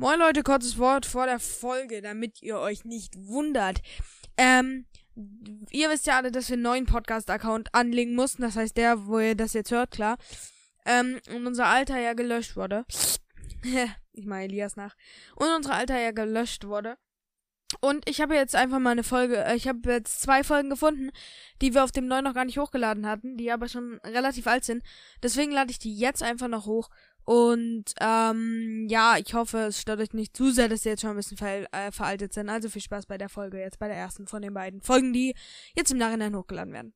Moin Leute, kurzes Wort vor der Folge, damit ihr euch nicht wundert. Ähm, ihr wisst ja alle, dass wir einen neuen Podcast-Account anlegen mussten. Das heißt, der, wo ihr das jetzt hört, klar. Ähm, und unser Alter ja gelöscht wurde. ich meine Elias nach. Und unser Alter ja gelöscht wurde. Und ich habe jetzt einfach mal eine Folge, äh, ich habe jetzt zwei Folgen gefunden, die wir auf dem neuen noch gar nicht hochgeladen hatten, die aber schon relativ alt sind. Deswegen lade ich die jetzt einfach noch hoch. Und ähm, ja, ich hoffe, es stört euch nicht zu sehr, dass sie jetzt schon ein bisschen ver äh, veraltet sind. Also viel Spaß bei der Folge, jetzt bei der ersten von den beiden Folgen, die jetzt im Nachhinein hochgeladen werden.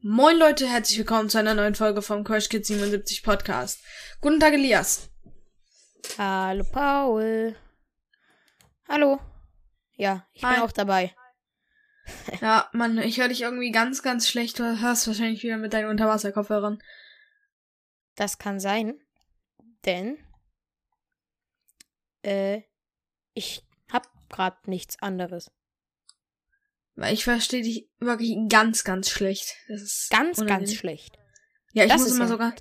Moin Leute, herzlich willkommen zu einer neuen Folge vom Crash Kids 77 Podcast. Guten Tag, Elias. Hallo, Paul. Hallo. Ja, ich Hi. bin auch dabei. ja, Mann, ich höre dich irgendwie ganz, ganz schlecht. Du hörst wahrscheinlich wieder mit deinen Unterwasserkopfhörern. Das kann sein, denn äh, ich hab grad nichts anderes. Weil ich verstehe dich wirklich ganz, ganz schlecht. Das ist ganz, unangenehm. ganz schlecht. Ja, ich das muss immer sogar.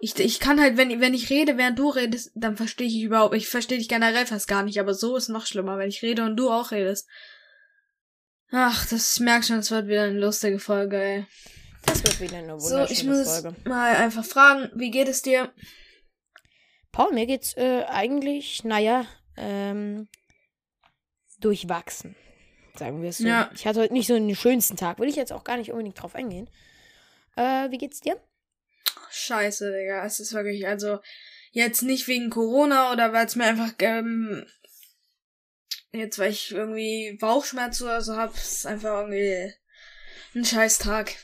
Ich, ich kann halt, wenn, wenn ich rede, während du redest, dann verstehe ich überhaupt. Ich verstehe dich generell fast gar nicht, aber so ist noch schlimmer, wenn ich rede und du auch redest. Ach, das merkt schon, es wird wieder eine lustige Folge, ey. Das wird wieder eine wunderschöne so, ich muss Folge. mal einfach fragen, wie geht es dir? Paul, mir geht's äh, eigentlich, naja, ähm, durchwachsen. Sagen wir es so. Ja. Ich hatte heute nicht so den schönsten Tag. Will ich jetzt auch gar nicht unbedingt drauf eingehen. Äh, wie geht's dir? Scheiße, Digga. Es ist wirklich, also, jetzt nicht wegen Corona oder weil es mir einfach, ähm, jetzt weil ich irgendwie Bauchschmerzen oder so hab, ist einfach irgendwie ein scheiß Tag.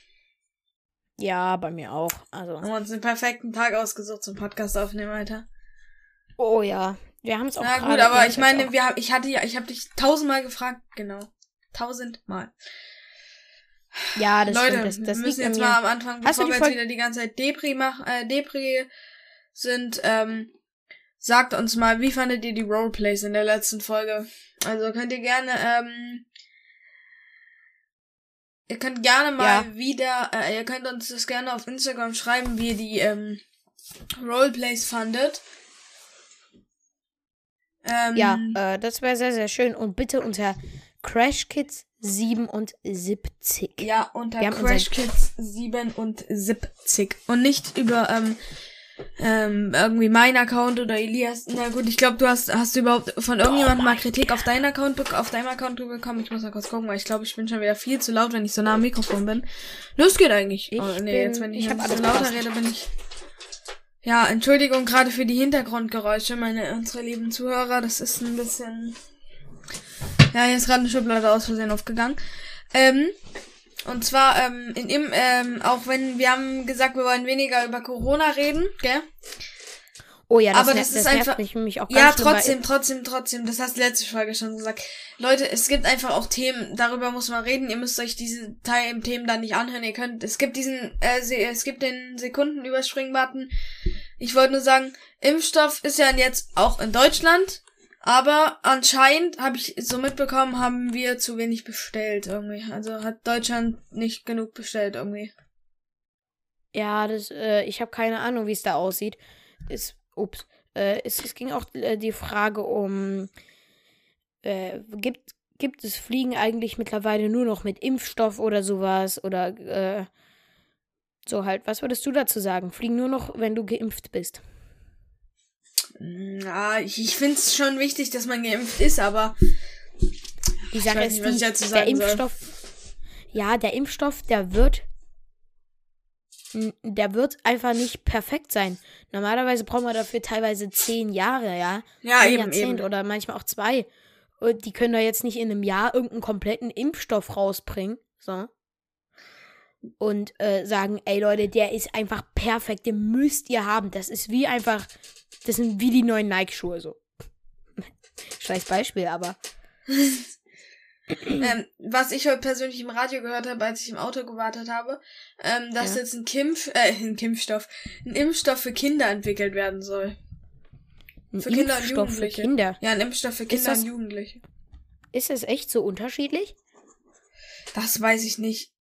Ja, bei mir auch. Also. Haben wir uns einen perfekten Tag ausgesucht zum Podcast aufnehmen, Alter. Oh ja. Wir haben es auch Na gut, aber ich meine, wir, ich hatte ja, ich habe dich tausendmal gefragt, genau. Tausendmal. Ja, das Leute, stimmt. Das, das wir müssen jetzt mal am Anfang, bevor wir jetzt wieder die ganze Zeit Depri machen, äh, Depri sind, ähm, sagt uns mal, wie fandet ihr die Roleplays in der letzten Folge? Also könnt ihr gerne, ähm, ihr könnt gerne mal ja. wieder, äh, ihr könnt uns das gerne auf Instagram schreiben, wie ihr die, ähm, Roleplays fandet. Ähm, ja, äh, das wäre sehr, sehr schön. Und bitte unter Crash Kids 77. Ja, unter Crash Kids 77. Und nicht über ähm, ähm, irgendwie mein Account oder Elias. Na gut, ich glaube, du hast hast du überhaupt von irgendjemandem mal Kritik auf deinen Account auf deinem Account bekommen. Ich muss mal kurz gucken, weil ich glaube, ich bin schon wieder viel zu laut, wenn ich so nah am Mikrofon bin. Los geht eigentlich. Ich oh, nee, bin, jetzt wenn ich, ich ein bisschen lauter rede, bin ich. Ja, Entschuldigung gerade für die Hintergrundgeräusche, meine unsere lieben Zuhörer. Das ist ein bisschen ja, hier ist gerade eine Schublade aus Versehen aufgegangen. Ähm, und zwar, ähm, in im, ähm, auch wenn wir haben gesagt, wir wollen weniger über Corona reden, gell? Oh ja, das, aber das, das ist einfach mich, mich auch Ja, trotzdem, trotzdem, trotzdem. Das hast du letzte Folge schon gesagt. Leute, es gibt einfach auch Themen, darüber muss man reden. Ihr müsst euch diese Teil Themen dann nicht anhören. Ihr könnt, es gibt diesen, äh, es gibt den Sekundenüberspringen-Button. Ich wollte nur sagen, Impfstoff ist ja jetzt auch in Deutschland. Aber anscheinend habe ich so mitbekommen, haben wir zu wenig bestellt irgendwie. Also hat Deutschland nicht genug bestellt irgendwie. Ja, das, äh, ich habe keine Ahnung, wie es da aussieht. Ist, ups. Äh, es, es ging auch äh, die Frage um, äh, gibt, gibt es Fliegen eigentlich mittlerweile nur noch mit Impfstoff oder sowas? Oder äh, so halt. Was würdest du dazu sagen? Fliegen nur noch, wenn du geimpft bist? Ja, ich, ich finde es schon wichtig, dass man geimpft ist, aber die Sache ist, die, der Impfstoff, soll. ja, der Impfstoff, der wird, der wird einfach nicht perfekt sein. Normalerweise braucht man dafür teilweise zehn Jahre, ja, ja ein eben, Jahrzehnt eben. oder manchmal auch zwei. Und die können da jetzt nicht in einem Jahr irgendeinen kompletten Impfstoff rausbringen, so und äh, sagen, ey Leute, der ist einfach perfekt, den müsst ihr haben. Das ist wie einfach das sind wie die neuen Nike-Schuhe so. Scheiß Beispiel, aber. ähm, was ich heute persönlich im Radio gehört habe, als ich im Auto gewartet habe, ähm, dass ja. jetzt ein Kimpf, äh, ein Impfstoff, ein Impfstoff für Kinder entwickelt werden soll. Ein für Kinder und Jugendliche. Für Kinder. Ja, ein Impfstoff für Kinder und Jugendliche. Ist es echt so unterschiedlich? Das weiß ich nicht.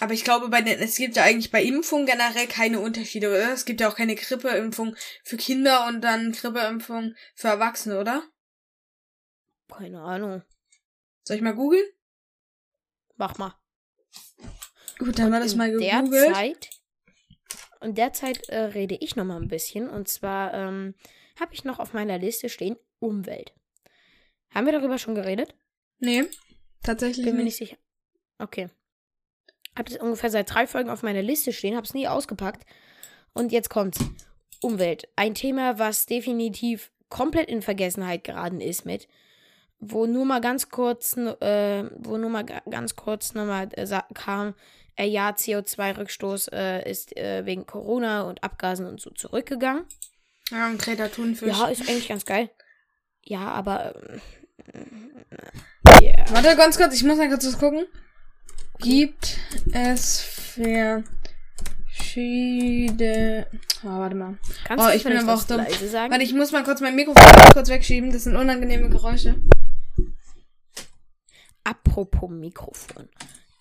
Aber ich glaube, bei den, es gibt ja eigentlich bei Impfungen generell keine Unterschiede, oder? Es gibt ja auch keine Grippeimpfung für Kinder und dann Grippeimpfung für Erwachsene, oder? Keine Ahnung. Soll ich mal googeln? Mach mal. Gut, dann haben wir das mal gegoogelt. Derzeit, und derzeit äh, rede ich noch mal ein bisschen. Und zwar ähm, habe ich noch auf meiner Liste stehen Umwelt. Haben wir darüber schon geredet? Nee, tatsächlich Bin mir nicht. nicht sicher. Okay. Hab das ungefähr seit drei Folgen auf meiner Liste stehen, hab's nie ausgepackt. Und jetzt kommt's. Umwelt. Ein Thema, was definitiv komplett in Vergessenheit geraten ist mit. Wo nur mal ganz kurz, äh, wo nur mal ga- ganz kurz nochmal äh, kam, äh, ja, CO2-Rückstoß äh, ist äh, wegen Corona und Abgasen und so zurückgegangen. Ja, und Greta Thunfisch. Ja, ist eigentlich ganz geil. Ja, aber. Yeah. Warte ganz kurz, ich muss mal kurz was gucken. Gibt es verschiedene. Oh, warte mal. Kannst Oh, du ich bin aber auch dumm. leise sagen? Warte, ich muss mal kurz mein Mikrofon kurz wegschieben. Das sind unangenehme Geräusche. Apropos Mikrofon.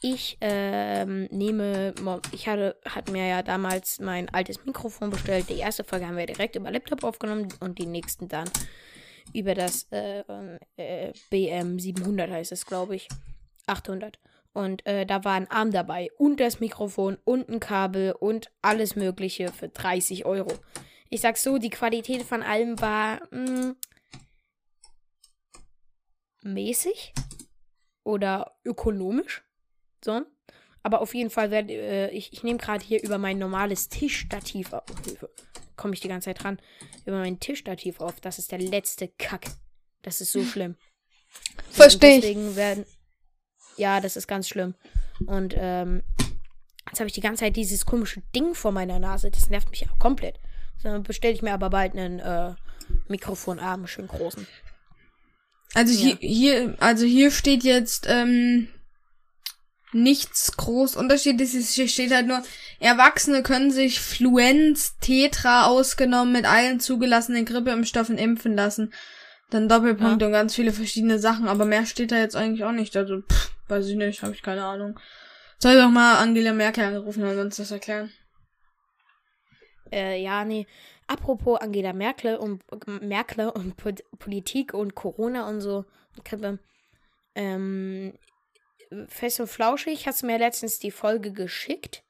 Ich ähm, nehme, ich hatte, hat mir ja damals mein altes Mikrofon bestellt. Die erste Folge haben wir direkt über Laptop aufgenommen und die nächsten dann über das äh, äh, BM 700 heißt es, glaube ich. 800. Und äh, da war ein Arm dabei und das Mikrofon und ein Kabel und alles Mögliche für 30 Euro. Ich sag so, die Qualität von allem war mh, mäßig oder ökonomisch. So. Aber auf jeden Fall werde äh, ich, ich nehme gerade hier über mein normales Tischstativ auf. Hilfe. Komme ich die ganze Zeit dran. Über mein Tischstativ auf. Das ist der letzte Kack. Das ist so schlimm. So, Versteh und ich. Deswegen werden. Ja, das ist ganz schlimm. Und ähm, jetzt habe ich die ganze Zeit dieses komische Ding vor meiner Nase. Das nervt mich auch komplett. Dann bestelle ich mir aber bald einen äh, Mikrofonarm, schön großen. Also Ja. hier, hier, also hier steht jetzt ähm, nichts groß Unterschiedliches. Hier steht halt nur, Erwachsene können sich Fluenz, Tetra ausgenommen mit allen zugelassenen Grippeimpfstoffen impfen lassen. Dann Doppelpunkt und ganz viele verschiedene Sachen, aber mehr steht da jetzt eigentlich auch nicht. Also, pff, weiß ich nicht, habe ich keine Ahnung. Soll doch mal Angela Merkel angerufen und uns das erklären. Äh, ja, nee. Apropos Angela Merkel und Merkel und Po- Politik und Corona und so. Grippe. Ähm, Fest und Flauschig hast du mir letztens die Folge geschickt.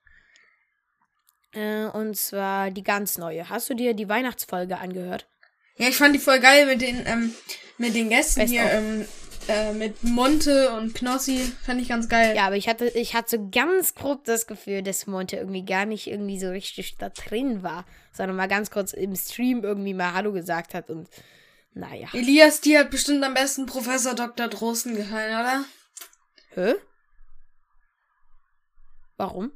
Äh, und zwar die ganz neue. Hast du dir die Weihnachtsfolge angehört? Ja, ich fand die voll geil mit den, ähm, mit den Gästen Best hier, ähm, äh, mit Monte und Knossi. Fand ich ganz geil. Ja, aber ich hatte, ich hatte so ganz grob das Gefühl, dass Monte irgendwie gar nicht irgendwie so richtig da drin war, sondern mal ganz kurz im Stream irgendwie mal Hallo gesagt hat und naja. Elias, die hat bestimmt am besten Professor Dr. Drosten gefallen, oder? Hä? Warum?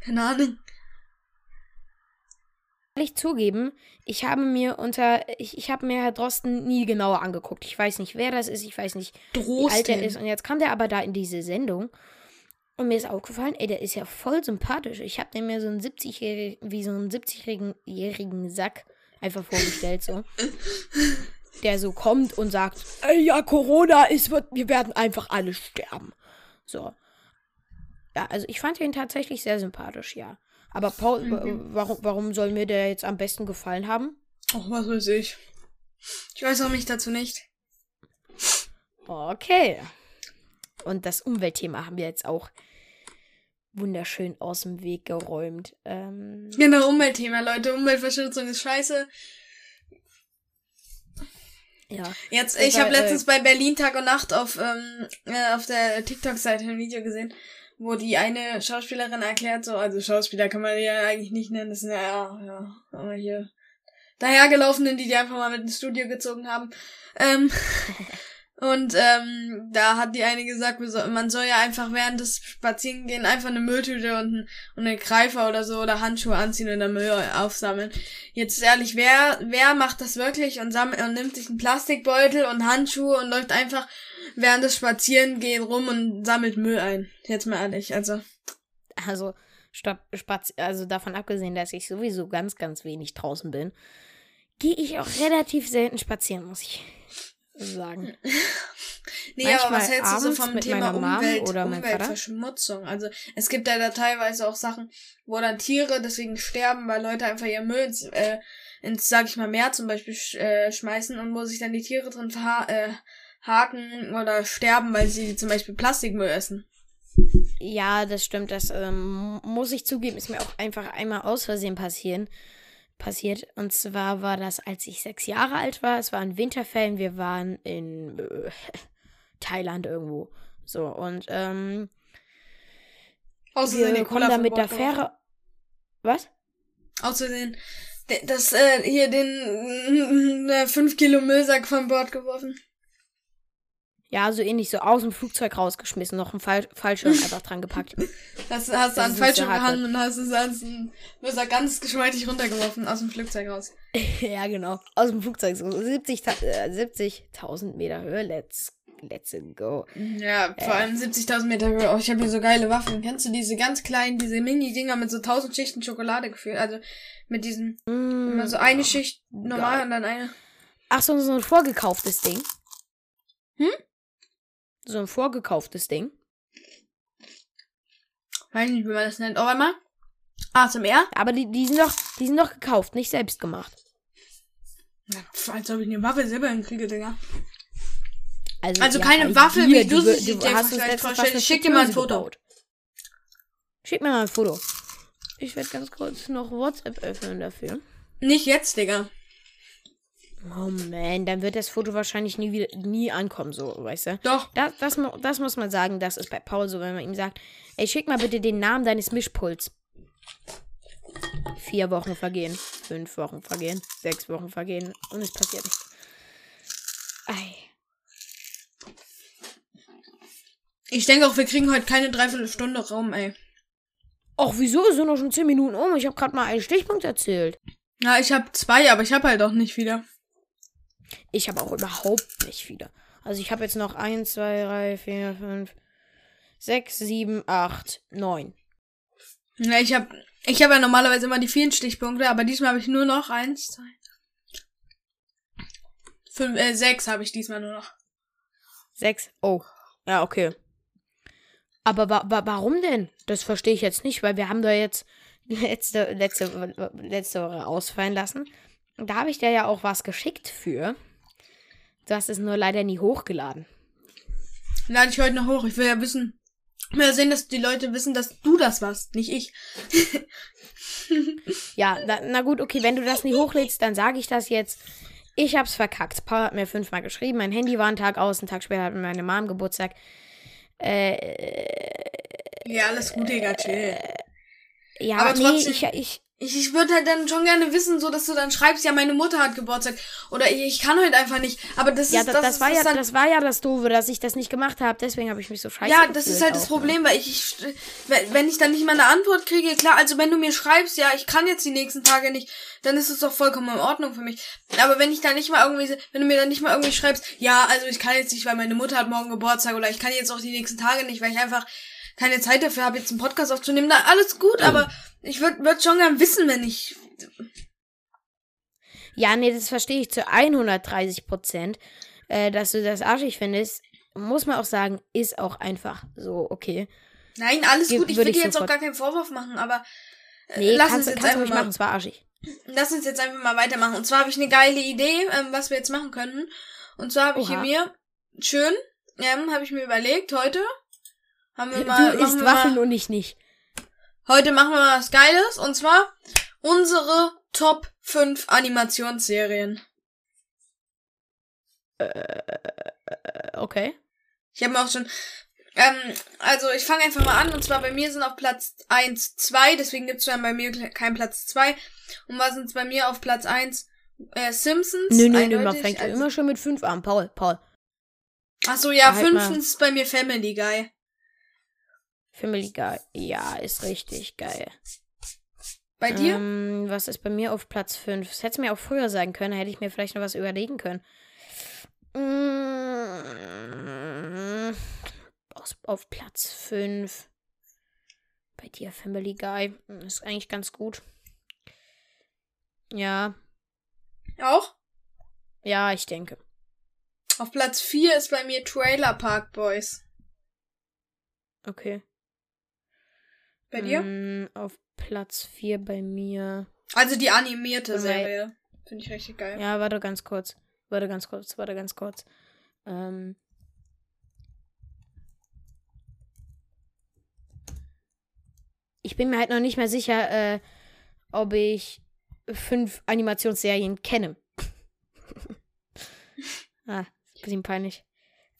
Keine Ahnung. Ehrlich zugeben, ich habe mir unter, ich, ich habe mir Herr Drosten nie genauer angeguckt. Ich weiß nicht, wer das ist, ich weiß nicht, wie alt er ist. Und jetzt kam der aber da in diese Sendung und mir ist aufgefallen, ey, der ist ja voll sympathisch. Ich habe den mir so einen 70-jährigen, wie so einen 70-jährigen jährigen Sack einfach vorgestellt, so. Der so kommt und sagt, ey, ja, Corona ist, wird, wir werden einfach alle sterben. So. Ja, also ich fand ihn tatsächlich sehr sympathisch, ja. Aber Paul, Mhm. warum, warum soll mir der jetzt am besten gefallen haben? Ach, was weiß ich. Ich weiß auch mich dazu nicht. Okay. Und das Umweltthema haben wir jetzt auch wunderschön aus dem Weg geräumt. Ähm, Genau, Umweltthema, Leute. Umweltverschmutzung ist scheiße. ja. Jetzt, ich habe weil, äh, letztens bei Berlin Tag und Nacht auf, ähm, äh, auf der TikTok-Seite ein Video gesehen, wo die eine Schauspielerin erklärt, so, also Schauspieler kann man die ja eigentlich nicht nennen, das sind ja, ja, ja, aber hier dahergelaufenen, die die einfach mal mit ins Studio gezogen haben. Ähm, und ähm, da hat die eine gesagt, man soll ja einfach während des Spazierengehen einfach eine Mülltüte und, ein, und eine Greifer oder so oder Handschuhe anziehen und dann Müll aufsammeln. Jetzt ehrlich, wer, wer macht das wirklich und, sammelt, und nimmt sich einen Plastikbeutel und Handschuhe und läuft einfach während des Spazierengehen rum und sammelt Müll ein? Jetzt mal ehrlich, also. Also, stopp, spaz also davon abgesehen, dass ich sowieso ganz, ganz wenig draußen bin, gehe ich auch relativ selten spazieren, muss ich sagen. Nee, aber Manchmal was hältst du so vom Thema Umwelt, oder. Umweltverschmutzung? Also es gibt ja da teilweise auch Sachen, wo dann Tiere deswegen sterben, weil Leute einfach ihr Müll ins, äh, ins sag ich mal, Meer zum Beispiel sch äh, schmeißen und wo sich dann die Tiere drin äh, haken oder sterben, weil sie zum Beispiel Plastikmüll essen. Ja, das stimmt. Das ähm, muss ich zugeben, ist mir auch einfach einmal aus Versehen passieren, passiert. Und zwar war das, als ich sechs Jahre alt war. Es war ein Winterferien. Wir waren in äh, Thailand irgendwo. So, und ähm, Außerdem wir kommen da mit der Fähre. Was? Außerdem de- das äh, hier den äh, 5 Kilo Müllsack von Bord geworfen. Ja, so ähnlich, so aus dem Flugzeug rausgeschmissen, noch ein Fall Fallschirm einfach dran gepackt. Hast, hast Das du an Fallschirm gehangen und hast es als ein Müllsack ganz geschmeidig runtergeworfen aus dem Flugzeug raus. ja, genau. Aus dem Flugzeug, so 70 Ta- äh, 70.000 Meter Höhe. Let's, let's go. Ja, vor allem 70.000 Meter Höhe. Oh, ich habe hier so geile Waffeln. Kennst du diese ganz kleinen, diese Mini-Dinger mit so 1000 Schichten Schokolade gefüllt? Also mit diesen, Mm, immer so eine Schicht normal geil. und dann eine. Ach so, so ein vorgekauftes Ding. Hm? So ein vorgekauftes Ding. Weiß nicht, wie man das nennt. Oh, warte mal. ASMR? Aber die, die, sind doch, die sind doch gekauft, nicht selbst gemacht. Ja, pf, als ob ich eine Waffe selber hinkriege, Digga. Also, Also ja, keine also Waffe, wie du sie dir vielleicht vorstellst. schick dir mal ein Foto. gebaut. Schick mir mal ein Foto. Ich werde ganz kurz noch WhatsApp öffnen dafür. Nicht jetzt, Digga. Oh man, dann wird das Foto wahrscheinlich nie wieder nie ankommen, so, weißt du? Doch. Das, das, das muss man sagen, das ist bei Paul so, wenn man ihm sagt, ey, schick mal bitte den Namen deines Mischpuls. Vier Wochen vergehen, fünf Wochen vergehen, sechs Wochen vergehen und es passiert nichts. Ei. Ich denke auch, wir kriegen heute keine Dreiviertelstunde Raum, ey. Och, wieso? Es sind doch schon zehn Minuten um. Ich habe gerade mal einen Stichpunkt erzählt. Ja, ich habe zwei, aber ich habe halt auch nicht wieder. Ich habe auch überhaupt nicht viele. Also ich habe jetzt noch eins, zwei, drei, vier, fünf, sechs, sieben, acht, neun. Ja, ich habe ich hab ja normalerweise immer die vielen Stichpunkte, aber diesmal habe ich nur noch eins, zwei, fünf, äh, sechs habe ich diesmal nur noch. Sechs. Oh. Ja, okay. Aber wa wa warum denn? Das verstehe ich jetzt nicht, weil wir haben da jetzt letzte, letzte, letzte Woche ausfallen lassen. Da habe ich dir ja auch was geschickt für. Du hast es nur leider nie hochgeladen. Lade ich heute noch hoch. Ich will ja wissen. Ja sehen, dass die Leute wissen, dass du das warst, nicht ich. Ja, na, na gut, okay, wenn du das nie hochlädst, dann sage ich das jetzt. Ich hab's verkackt. Paul hat mir fünfmal geschrieben, mein Handy war einen Tag aus, einen Tag später hat meine Mom Geburtstag. Äh, Ja, alles gut, Digga, chill. ja, Aber nee, trotzdem- ich, ich, Ich, ich würde halt dann schon gerne wissen, so dass du dann schreibst, ja, meine Mutter hat Geburtstag. Oder ich, ich kann heute einfach nicht. Aber das ja, ist das, das, das, ist, war ja, dann, das war ja das Doofe, dass ich das nicht gemacht habe. Deswegen habe ich mich so scheiße Ja, das ist halt das auch, ne? Problem, weil ich, ich wenn wenn ich dann nicht mal eine Antwort kriege, klar, also wenn du mir schreibst, ja, ich kann jetzt die nächsten Tage nicht, dann ist es doch vollkommen in Ordnung für mich. Aber wenn ich dann nicht mal irgendwie, wenn du mir dann nicht mal irgendwie schreibst, ja, also ich kann jetzt nicht, weil meine Mutter hat morgen Geburtstag oder ich kann jetzt auch die nächsten Tage nicht, weil ich einfach keine Zeit dafür habe, jetzt einen Podcast aufzunehmen, dann alles gut, aber ich würde würd schon gern wissen, wenn ich, Ja, nee, das verstehe ich zu 130 Prozent. Äh, dass du das arschig findest, muss man auch sagen, ist auch einfach so okay. nein, alles Ge- gut, ich würde dir jetzt auch gar keinen Vorwurf machen, aber äh, Nee, lass kannst, uns jetzt kannst einfach mal machen, es war arschig. Lass uns jetzt einfach mal weitermachen. Und zwar habe ich eine geile Idee, ähm, was wir jetzt machen könnten. Und zwar habe ich hier mir schön, ähm, habe ich mir überlegt, heute haben wir mal, Du isst Waffeln mal, und ich nicht. heute machen wir mal was Geiles. Und zwar unsere Top 5 Animationsserien. Äh, okay. Ich habe mir auch schon, ähm, also ich fange einfach mal an. Und zwar bei mir sind auf Platz 1 zwei, deswegen gibt's dann bei mir keinen Platz 2. Und was sind bei mir auf Platz 1? Äh, Simpsons. Nö, nö, nö, man fängt Also- immer schon mit fünf an. Paul, Paul. Ach so, ja, Halt mal. fünftens ist bei mir Family Guy. Family Guy. Ja, ist richtig geil. Bei dir? Ähm, was ist bei mir auf Platz 5? Das hätte mir auch früher sagen können, hätte ich mir vielleicht noch was überlegen können. Mm, Aus, auf Platz 5. Bei dir Family Guy. Ist eigentlich ganz gut. Ja, Auch? ja, ich denke. Auf Platz 4 ist bei mir Trailer Park Boys. Okay. Bei dir? Mm, auf Platz 4 bei mir. Also die animierte Bei- Serie. Finde ich richtig geil. Ja, warte ganz kurz. Warte ganz kurz, warte ganz kurz. Ähm. Ich bin mir halt noch nicht mehr sicher, äh, ob ich fünf Animationsserien kenne. ah, bisschen peinlich.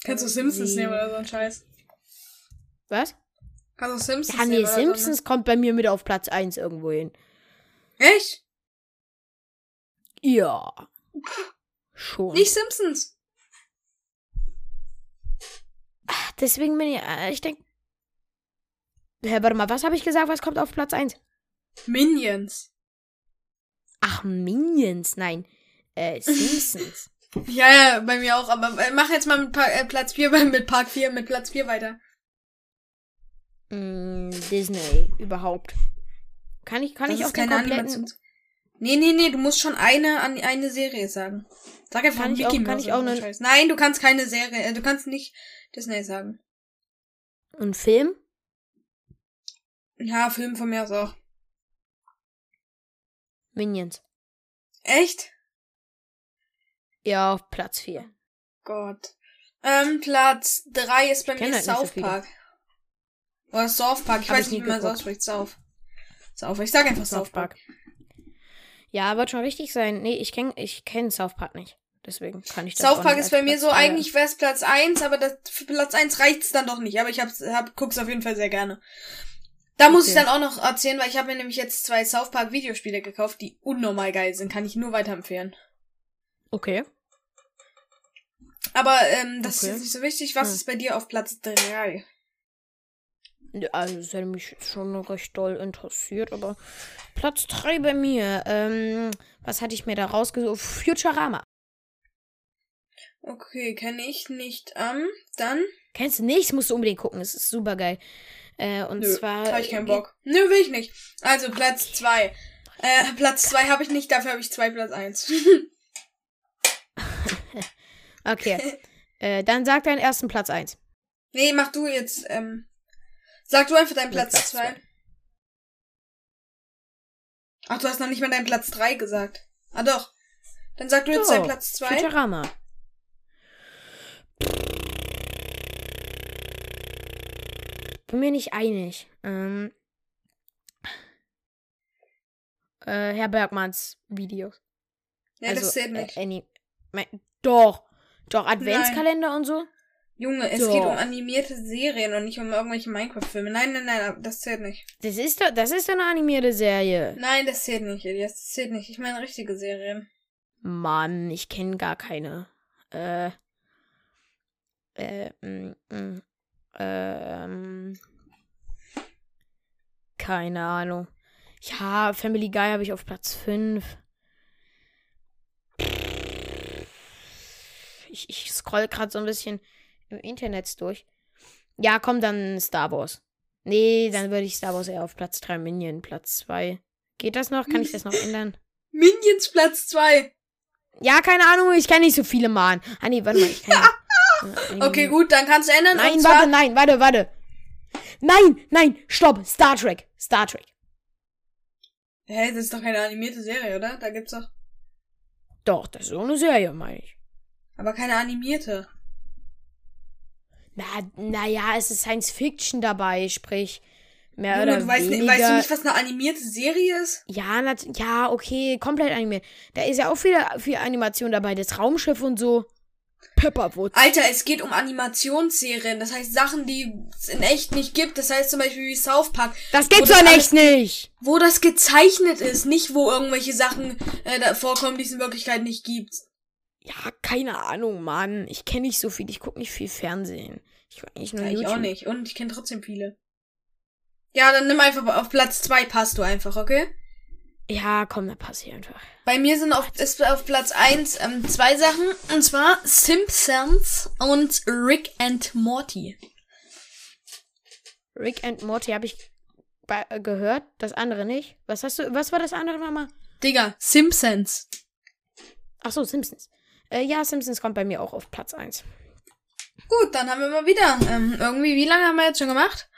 Kannst du Simpsons nehmen oder so ein Scheiß? Was? Du Simpsons Ja, nee, oder Simpsons kommt bei mir mit auf Platz 1 irgendwo hin. Echt? Ja. Schon. Nicht Simpsons. Deswegen bin ich, äh, ich denke. Hä, warte mal, was habe ich gesagt? Was kommt auf Platz 1? Minions. Ach, Minions, nein. Äh, Simpsons. Ja, ja, bei mir auch, aber mach jetzt mal mit pa äh, Platz 4 bei- mit Park 4, mit Platz 4 weiter. Mm, Disney, überhaupt. Kann ich, kann Das ich auch keine kompletten. Animations- Nee, nee, nee, du musst schon eine an eine Serie sagen. Sag einfach Kann ich Mickey auch- kann ich auch so ne- Scheiß. Nein, du kannst keine Serie, äh, du kannst nicht Disney sagen. Und Film? Ja, Film von mir aus auch. Minions. Echt? Ja, auf Platz 4. Gott. Ähm, Platz 3 ist bei mir halt so South. Park. Oder South Park, ich Hab weiß ich nicht, wie man es ausspricht. South. South. Ich sag einfach South Park. Ja, wird schon richtig sein. Nee, ich kenne ich kenn South Park nicht. Deswegen kann ich das South Park ist bei mir Platz so, eigentlich wäre es Platz 1, aber das, für Platz 1 reicht's dann doch nicht. Aber ich hab's, hab, guck's auf jeden Fall sehr gerne. Da muss ich Okay. dann auch noch erzählen, weil ich habe mir nämlich jetzt zwei South Park Videospiele gekauft, die unnormal geil sind. Kann ich nur weiterempfehlen. Okay. Aber ähm, das ist Okay. jetzt nicht so wichtig. Was Hm. ist bei dir auf Platz 3? Also, das hätte mich schon recht doll interessiert, aber Platz 3 bei mir. Ähm, was hatte ich mir da rausgesucht? Futurama. Okay, kenne ich nicht. Ähm, dann? Kennst du nicht? Musst du unbedingt gucken. Es ist super geil. Äh, und Nö, zwar. Habe ich keinen Bock. Nö, will ich nicht. Also Platz 2. Äh, Platz 2 habe ich nicht, dafür habe ich zwei Platz 1. Okay. äh, dann sag deinen ersten Platz 1. nee, mach du jetzt, ähm. Sag du einfach deinen Platz Platz 2. zwei. Ach, du hast noch nicht mal deinen Platz 3 gesagt. Ah doch. Dann sag du jetzt deinen Platz 2. Futurama. Bin mir nicht einig. Ähm, äh, Herr Bergmanns Videos. Ja, das zählt nicht. Äh, Ani- mein- doch. Doch, Adventskalender und so. Junge, es doch. geht um animierte Serien und nicht um irgendwelche Minecraft-Filme. Nein, nein, nein, das zählt nicht. Das ist doch, das ist doch eine animierte Serie. Nein, das zählt nicht, Elias. Das zählt nicht. Ich meine richtige Serien. Mann, ich kenne gar keine. Äh. Äh, mm, mm, ähm. Keine Ahnung. Ja, Family Guy habe ich auf Platz 5. Ich, ich scroll gerade so ein bisschen im Internet durch. Ja, komm, dann Star Wars. Nee, dann würde ich Star Wars eher auf Platz 3, Minion Platz 2. Geht das noch? Kann ich das noch ändern? Minions Platz 2. Ja, keine Ahnung, ich kenne nicht so viele Mann. Ah, nee, warte mal, ich kann. ja. Okay, gut, dann kannst du ändern. Nein, warte, nein, warte, warte. Nein, nein, stopp. Star Trek. Star Trek. Hä, das ist doch keine animierte Serie, oder? Da gibt's doch. Doch, das ist so eine Serie, meine ich. Aber keine animierte. Na, naja, es ist Science Fiction dabei, sprich. Mehr Junge, oder du weißt, weniger. weißt du nicht, was eine animierte Serie ist? ja, nat ja, okay, komplett animiert. Da ist ja auch viel, viel Animation dabei, das Raumschiff und so. Pepperwood. Alter, es geht um Animationsserien. Das heißt Sachen, die es in echt nicht gibt. Das heißt zum Beispiel wie South Park. Das gibt's doch alles- echt nicht. Wo das gezeichnet ist, nicht wo irgendwelche Sachen äh, da vorkommen, die es in Wirklichkeit nicht gibt. Ja, keine Ahnung, Mann. Ich kenne nicht so viel. Ich gucke nicht viel Fernsehen. Ich gucke eigentlich nur Ja, ich YouTube. auch nicht. Und ich kenne trotzdem viele. Ja, dann nimm einfach auf Platz zwei passt du einfach, okay? Ja, komm, da passt hier einfach. Bei mir sind auf, ist auf Platz eins ähm, zwei Sachen. Und zwar Simpsons und Rick and Morty. Rick and Morty habe ich äh, gehört, das andere nicht. Was hast du, was war das andere nochmal? Digga, Simpsons. Ach so, Simpsons. Äh, ja, Simpsons kommt bei mir auch auf Platz 1. Gut, dann haben wir mal wieder. Ähm, irgendwie, wie lange haben wir jetzt schon gemacht?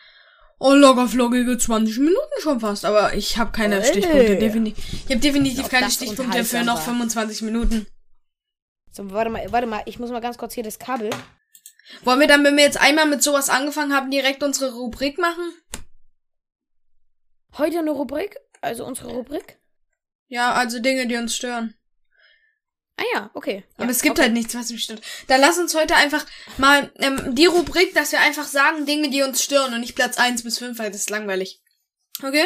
Oh, locker flockige 20 Minuten schon fast. Aber ich habe keine Ey. Stichpunkte. Defini ich habe definitiv keine Stichpunkte für noch war. 25 Minuten. So, warte mal, warte mal, ich muss mal ganz kurz hier das Kabel. Wollen wir dann, wenn wir jetzt einmal mit sowas angefangen haben, direkt unsere Rubrik machen? Heute eine Rubrik, also unsere Rubrik. Ja, also Dinge, die uns stören. Ah ja, okay. Aber ja, es gibt okay. halt nichts, was mich stört. Dann lass uns heute einfach mal ähm, die Rubrik, dass wir einfach sagen, Dinge, die uns stören und nicht Platz 1 bis 5, weil das ist langweilig. Okay?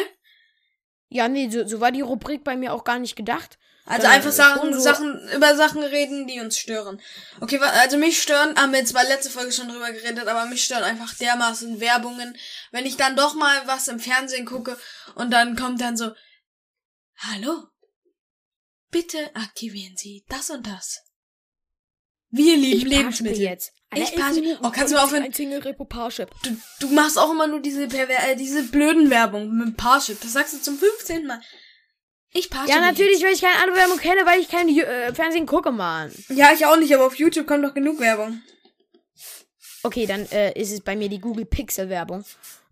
Ja, nee, so, so war die Rubrik bei mir auch gar nicht gedacht. Also einfach Sachen, schon so- Sachen, über Sachen reden, die uns stören. Okay, also mich stören, haben wir jetzt bei letzter Folge schon drüber geredet, aber mich stören einfach dermaßen Werbungen. Wenn ich dann doch mal was im Fernsehen gucke und dann kommt dann so, hallo, bitte aktivieren Sie das und das. Wir lieben Ich Lebensmittel. jetzt. Ich passe- Oh, kannst du aufhören? Ein Single Reportage. Du, du machst auch immer nur diese, Perver äh, diese blöden Werbung mit Parship. Das sagst du zum 15. Mal. Ich Parship. Ja, natürlich, weil ich keine andere Werbung kenne, weil ich kein äh, Fernsehen gucke, Mann. Ja, ich auch nicht, aber auf YouTube kommt doch genug Werbung. Okay, dann äh, ist es bei mir die Google Pixel Werbung.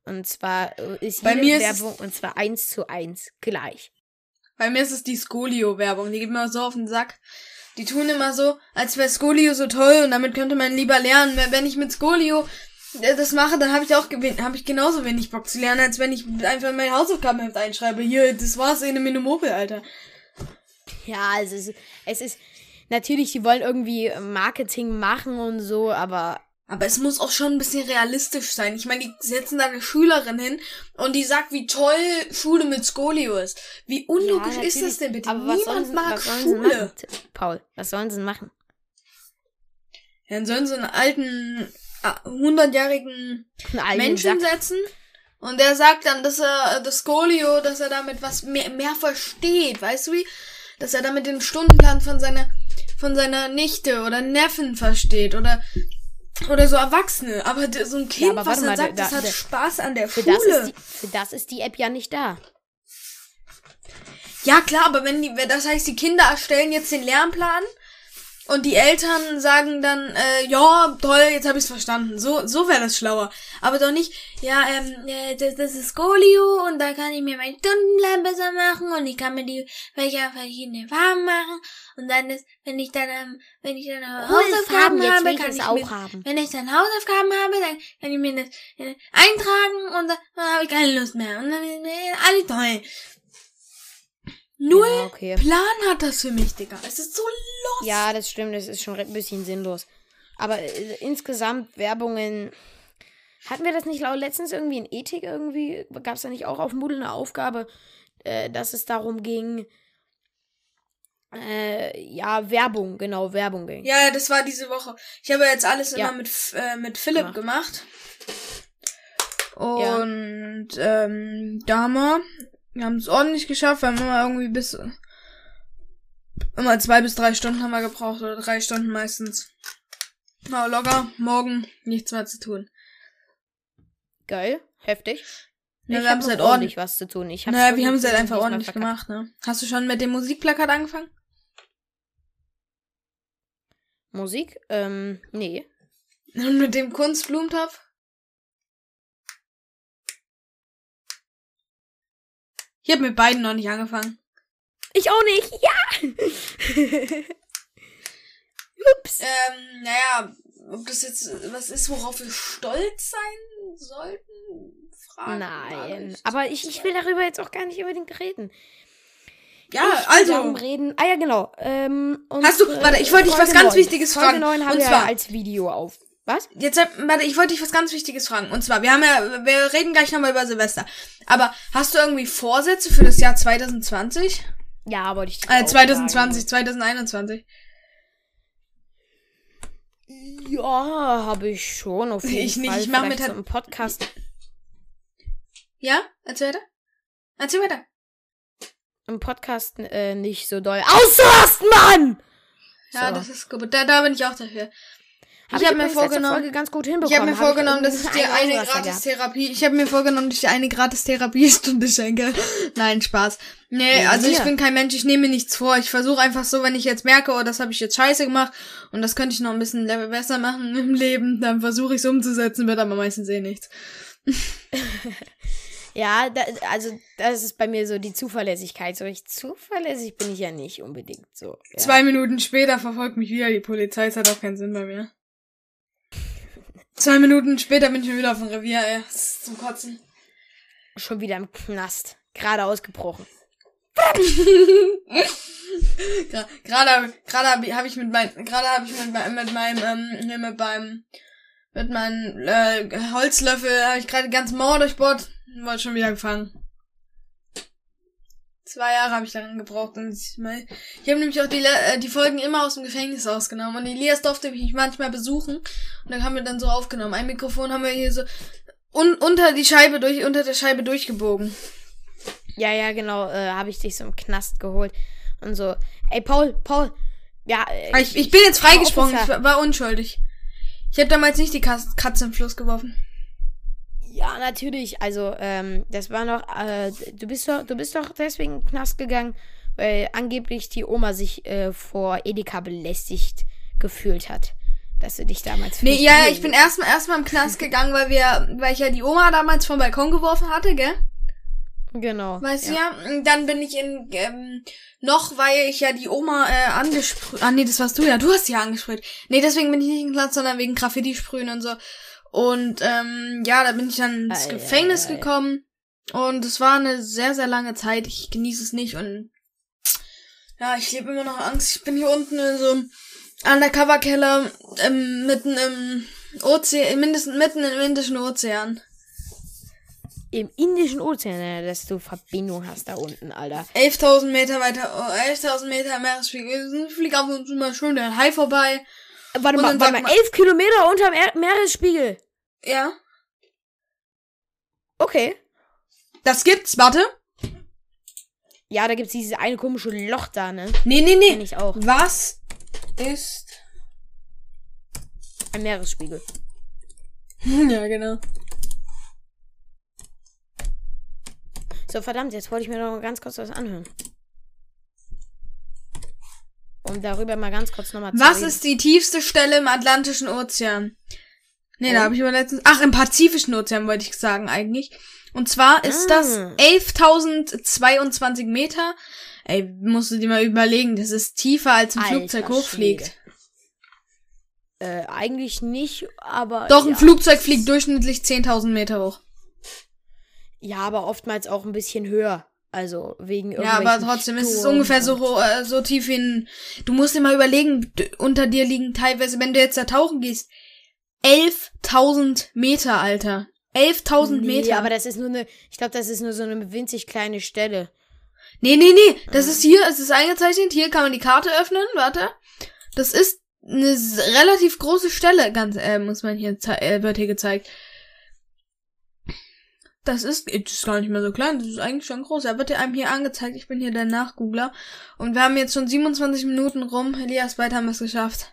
Und zwar äh, ist Bei jede mir ist Werbung und zwar eins zu eins gleich. Bei mir ist es die Skolio-Werbung. Die geht mir so auf den Sack. Die tun immer so, als wäre Skolio so toll und damit könnte man lieber lernen. Wenn- ich mit Skolio äh, das mache, dann habe ich auch habe ich genauso wenig Bock zu lernen, als wenn ich einfach in mein Hausaufgabenheft einschreibe. Hier, das war's in einem Mopel, Alter. Ja, also es ist, es ist natürlich, die wollen irgendwie Marketing machen und so, aber Aber es muss auch schon ein bisschen realistisch sein. Ich meine, die setzen da eine Schülerin hin und die sagt, wie toll Schule mit Skolio ist. Wie unlogisch Ja, ist das denn bitte? Aber Niemand sie, mag Schule. machen? Paul, was sollen sie machen? Ja, Dann sollen sie einen alten, hundertjährigen alten Menschen Sack. setzen und der sagt dann, dass er das Skolio, dass er damit was mehr, mehr versteht, weißt du wie? Dass er damit den Stundenplan von seiner von seiner Nichte oder Neffen versteht oder oder so Erwachsene, aber so ein Kind, aber was dann mal, sagt, da- das hat da- Spaß an der Für Schule. das, die, für das ist die App ja nicht da. Ja, klar, aber wenn die, wenn- das heißt, die Kinder erstellen jetzt den Lernplan und die Eltern sagen dann, äh, ja, toll, jetzt habe ich's verstanden. So, so wäre das schlauer. Aber doch nicht, ja, ähm, äh, das, das ist Skolio und da kann ich mir meinen Stundenplan besser machen und ich kann mir die welche verschiedene Farben machen und dann ist, wenn ich dann, ähm, wenn ich dann äh, Hausaufgaben habe, kann ich mir, haben. wenn ich dann Hausaufgaben habe, dann kann ich mir das äh, eintragen und dann, dann habe ich keine Lust mehr und dann ist mir alles toll. Null Ja, okay. Plan hat das für mich, Digga. Es ist so los. Ja, das stimmt, das ist schon ein bisschen sinnlos. Aber äh, insgesamt Werbungen. Hatten wir das nicht letztens irgendwie in Ethik irgendwie? Gab es da nicht auch auf Moodle eine Aufgabe, äh, dass es darum ging, äh, ja, Werbung, genau, Werbung ging. Ja, ja, das war diese Woche. Ich habe jetzt alles Ja. immer mit, äh, mit Philipp gemacht. Und ähm, da haben wir, haben es ordentlich geschafft, wir haben immer irgendwie bis immer zwei bis drei Stunden haben wir gebraucht oder drei Stunden meistens. Na, locker, morgen nichts mehr zu tun. Geil, heftig. Ja, ich wir haben hab es halt ordentlich. was zu tun. Ich Naja, wir haben es halt einfach ordentlich gemacht, ne? Hast du schon mit dem Musikplakat angefangen? Musik? Ähm, nee. Und mit dem Kunstblumentopf? Ich habe mit beiden noch nicht angefangen. Ich auch nicht, ja! Ups. Ähm, naja, ob das jetzt was ist, worauf wir stolz sein sollten? Fragen Nein, aber ich, ich will darüber jetzt auch gar nicht unbedingt reden. Ja, Ich also. reden. Ah ja, genau. Ähm, Hast du- warte, ich wollte dich was ganz Wichtiges Folge fragen. 9 haben Und zwar- als Video auf. Was? Jetzt, äh, warte, ich wollte dich was ganz Wichtiges fragen. Und zwar, wir haben ja, wir reden gleich nochmal über Silvester. Aber hast du irgendwie Vorsätze für das Jahr 2020? Ja, wollte ich Äh, auch 2020, 2021. sagen. Ja, habe ich schon auf jeden Ich nicht, Fall. ich mach Vielleicht mit- so im Podcast. Ja? Erzähl weiter. Erzähl weiter. Im Podcast äh, nicht so doll. Auszurasten, Mann! Ja, So. das ist gut. Da, da bin ich auch dafür. Ich habe mir vorgenommen, Folge ganz gut hinbekommen. ich habe mir Hab vorgenommen, dass ich dir eine. Gratis-Therapie, ich habe mir vorgenommen, dass ich dir eine Gratis-Therapiestunde schenke. Nein, Spaß. Nee, Ja, also ich bin kein Mensch, ich nehme mir nichts vor. Ich versuche einfach so, wenn ich jetzt merke, oh, das habe ich jetzt scheiße gemacht und das könnte ich noch ein bisschen Level besser machen im Leben, dann versuche ich es umzusetzen, wird aber meistens eh nichts. Ja, da, also das ist bei mir so die Zuverlässigkeit. So ich zuverlässig bin ich ja nicht unbedingt so. Ja. Zwei Minuten später verfolgt mich wieder die Polizei, es hat auch keinen Sinn bei mir. Zwei Minuten später bin ich schon wieder auf dem Revier, ey. Das ist zum Kotzen. Schon wieder im Knast. Gerade ausgebrochen. Gerade gerade habe hab ich mit mein gerade habe ich mit, mein- mit meinem ähm, hier mit meinem mit meinem äh, Holzlöffel habe ich gerade die ganze Mauer durchbohrt wurde schon wieder gefangen. Zwei Jahre habe ich daran gebraucht und ich, mein, ich habe nämlich auch die äh, die Folgen immer aus dem Gefängnis ausgenommen und Elias durfte mich manchmal besuchen und dann haben wir dann so aufgenommen. Ein Mikrofon haben wir hier so un unter die Scheibe durch unter der Scheibe durchgebogen. Ja, ja, genau. Äh, habe ich dich so im Knast geholt. Und so, ey, Paul, Paul. Ja, äh, ich, ich bin jetzt freigesprungen, ich war, war unschuldig. Ich habe damals nicht die Katze im Fluss geworfen. Ja, natürlich. Also, ähm, das war noch, äh, du bist doch, du bist doch deswegen in den Knast gegangen, weil angeblich die Oma sich äh, vor Edeka belästigt gefühlt hat. Dass du dich damals Nee, ja, ja, ich bin erstmal erstmal im Knast gegangen, weil wir, weil ich ja die Oma damals vom Balkon geworfen hatte, gell? Genau. Weißt du ja? Und Dann bin ich in, ähm, noch, weil ich ja die Oma äh, angesprüht. Ah, nee, das warst du ja. Du hast sie ja angesprüht. Nee, deswegen bin ich nicht im Knast, sondern wegen Graffiti sprühen und so. Und ähm, ja, da bin ich dann ins Ei, Gefängnis ei, ei. gekommen. Und es war eine sehr, sehr lange Zeit. Ich genieße es nicht und ja, ich lebe immer noch Angst. Ich bin hier unten in so einem Undercover-Keller ähm, mitten im Ozean, mindestens mitten im Indischen Ozean. Im Indischen Ozean, dass du Verbindung hast da unten, Alter. 11.000 Meter weiter, oh, 11.000 Meter Meeresspiegel. Ich fliege ab und zu mal schön der Hai vorbei. Warte mal, warte mal, elf Kilometer unterm er Meeresspiegel. Ja. Okay. Das gibt's, warte. Ja, da gibt's dieses eine komische Loch da, ne? Nee, nee, Kenn nee. ich auch. Was ist. Ein Meeresspiegel. ja, genau. So, verdammt, jetzt wollte ich mir noch mal ganz kurz was anhören. Um darüber mal ganz kurz nochmal zu Was reden. ist die tiefste Stelle im Atlantischen Ozean? Nee, Oh. da habe ich aber letztens. Ach, im Pazifischen Ozean wollte ich sagen eigentlich. Und zwar ist Ah. das 11.022 Meter. Ey, musst du dir mal überlegen, das ist tiefer als ein Alter Flugzeug hochfliegt. Schwede. Äh, eigentlich nicht, aber. Doch, ein ja. Flugzeug fliegt durchschnittlich 10.000 Meter hoch. Ja, aber oftmals auch ein bisschen höher. Also wegen Ja, aber trotzdem ist es Sturm ungefähr so, äh, so tief ein. Du musst dir mal überlegen, unter dir liegen teilweise, wenn du jetzt da tauchen gehst, 11.000 Meter, Alter. 11.000 Nee, Meter. aber das ist nur eine. Ich glaube, das ist nur so eine winzig kleine Stelle. nee, nee, nee. Das ist hier, es ist eingezeichnet. Hier kann man die Karte öffnen. Warte. Das ist eine relativ große Stelle, ganz, äh, muss man hier, äh, wird hier gezeigt. Das ist, das ist gar nicht mehr so klein, das ist eigentlich schon groß. Er wird ja einem hier angezeigt, ich bin hier der Nachgoogler. Und wir haben jetzt schon 27 Minuten rum. Elias, bald haben wir es geschafft.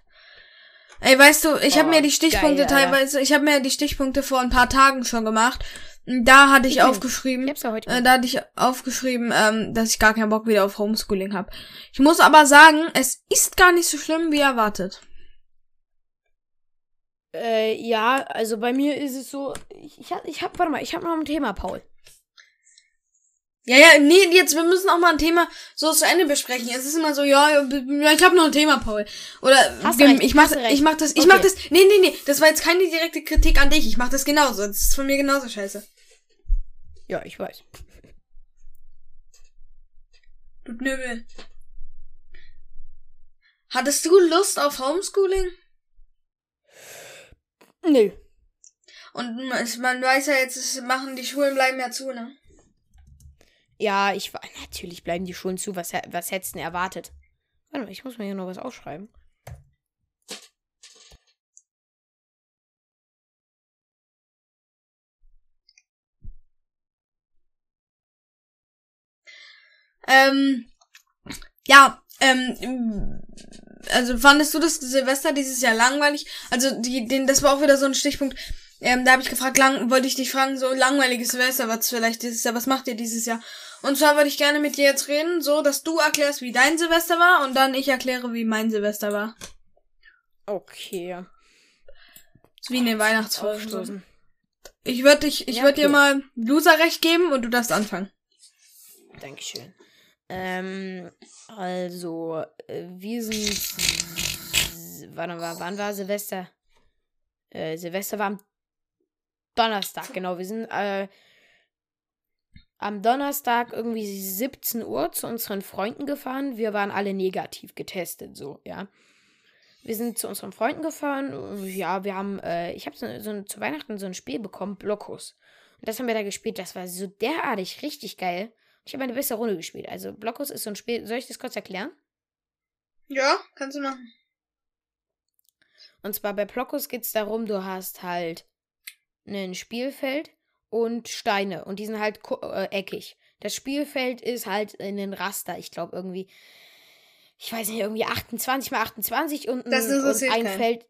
Ey, weißt du, ich habe Oh, mir die Stichpunkte geil, teilweise, ich habe mir die Stichpunkte vor ein paar Tagen schon gemacht. Da hatte ich, Ich bin- aufgeschrieben. Ich ja. Äh, da hatte ich aufgeschrieben, ähm, dass ich gar keinen Bock wieder auf Homeschooling habe. Ich muss aber sagen, es ist gar nicht so schlimm, wie erwartet. Äh, ja, also bei mir ist es so. Ich, ich, hab, ich hab, warte mal, ich hab noch ein Thema, Paul. Ja, ja, nee, jetzt, wir müssen auch mal ein Thema so zu Ende besprechen. Es ist immer so, ja, ich habe noch ein Thema, Paul. Oder Hast recht, ich mach, hast ich mach das, ich Okay. mach das. Nee, nee, nee, das war jetzt keine direkte Kritik an dich. Ich mach das genauso. Das ist von mir genauso scheiße. Ja, ich weiß. Du Knüppel. Hattest du Lust auf Homeschooling? Nö. Und man weiß ja jetzt, es machen die Schulen bleiben ja zu, ne? Ja, ich war. Natürlich bleiben die Schulen zu. Was, was hättest du denn erwartet? Warte mal, ich muss mir hier noch was aufschreiben. Ähm, ja, ähm, also fandest du das Silvester dieses Jahr langweilig? Also die, den, das war auch wieder so ein Stichpunkt. Ähm, da habe ich gefragt, lang, wollte ich dich fragen, so langweiliges Silvester, was vielleicht dieses Jahr, was macht ihr dieses Jahr? Und zwar würde ich gerne mit dir jetzt reden, so dass du erklärst, wie dein Silvester war und dann ich erkläre, wie mein Silvester war. Okay. ist wie in den Weihnachtsfolgen. Ich würde dich, ich ja, würde okay. dir mal Loser-Recht geben und du darfst anfangen. Dankeschön. Ähm, also, äh, wir sind. Wann war, wann war Silvester? Äh, Silvester war am Donnerstag, genau. Wir sind äh, am Donnerstag irgendwie 17 Uhr zu unseren Freunden gefahren. Wir waren alle negativ getestet, so, ja. Wir sind zu unseren Freunden gefahren. Ja, wir haben, äh, ich habe so, so zu Weihnachten so ein Spiel bekommen, Blockos. Und das haben wir da gespielt. Das war so derartig richtig geil. Ich habe eine bessere Runde gespielt. Also Blockos ist so ein Spiel. Soll ich das kurz erklären? Ja, kannst du machen. Und zwar bei Blockos geht es darum, du hast halt ein Spielfeld und Steine. Und die sind halt äh, eckig. Das Spielfeld ist halt in den Raster. Ich glaube irgendwie, ich weiß nicht, irgendwie 28 mal 28 und, ein, und ein Feld.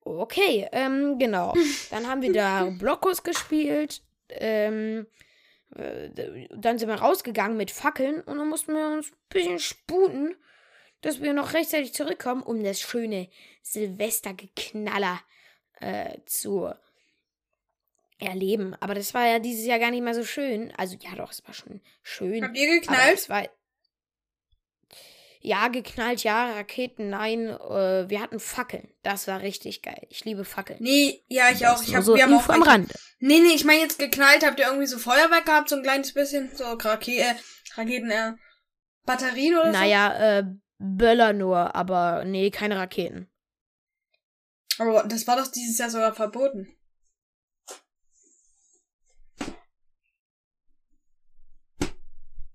Okay, ähm, genau. Dann haben wir da Blockos gespielt. Ähm, äh, dann sind wir rausgegangen mit Fackeln und dann mussten wir uns ein bisschen sputen, dass wir noch rechtzeitig zurückkommen, um das schöne Silvestergeknaller äh, zu erleben. Aber das war ja dieses Jahr gar nicht mehr so schön. Also ja, doch, es war schon schön. Habt ihr geknallt? es war ja, geknallt, ja, Raketen, nein. Äh, wir hatten Fackeln. Das war richtig geil. Ich liebe Fackeln. Nee, ja, ich auch. Ich hab, so wir haben auch am Rand. Nee, nee, ich meine jetzt geknallt. Habt ihr irgendwie so Feuerwerk gehabt? So ein kleines bisschen? So Rake äh, Raketen, äh, Batterien oder naja, so? Naja, äh, Böller nur, aber nee, keine Raketen. Aber das war doch dieses Jahr sogar verboten.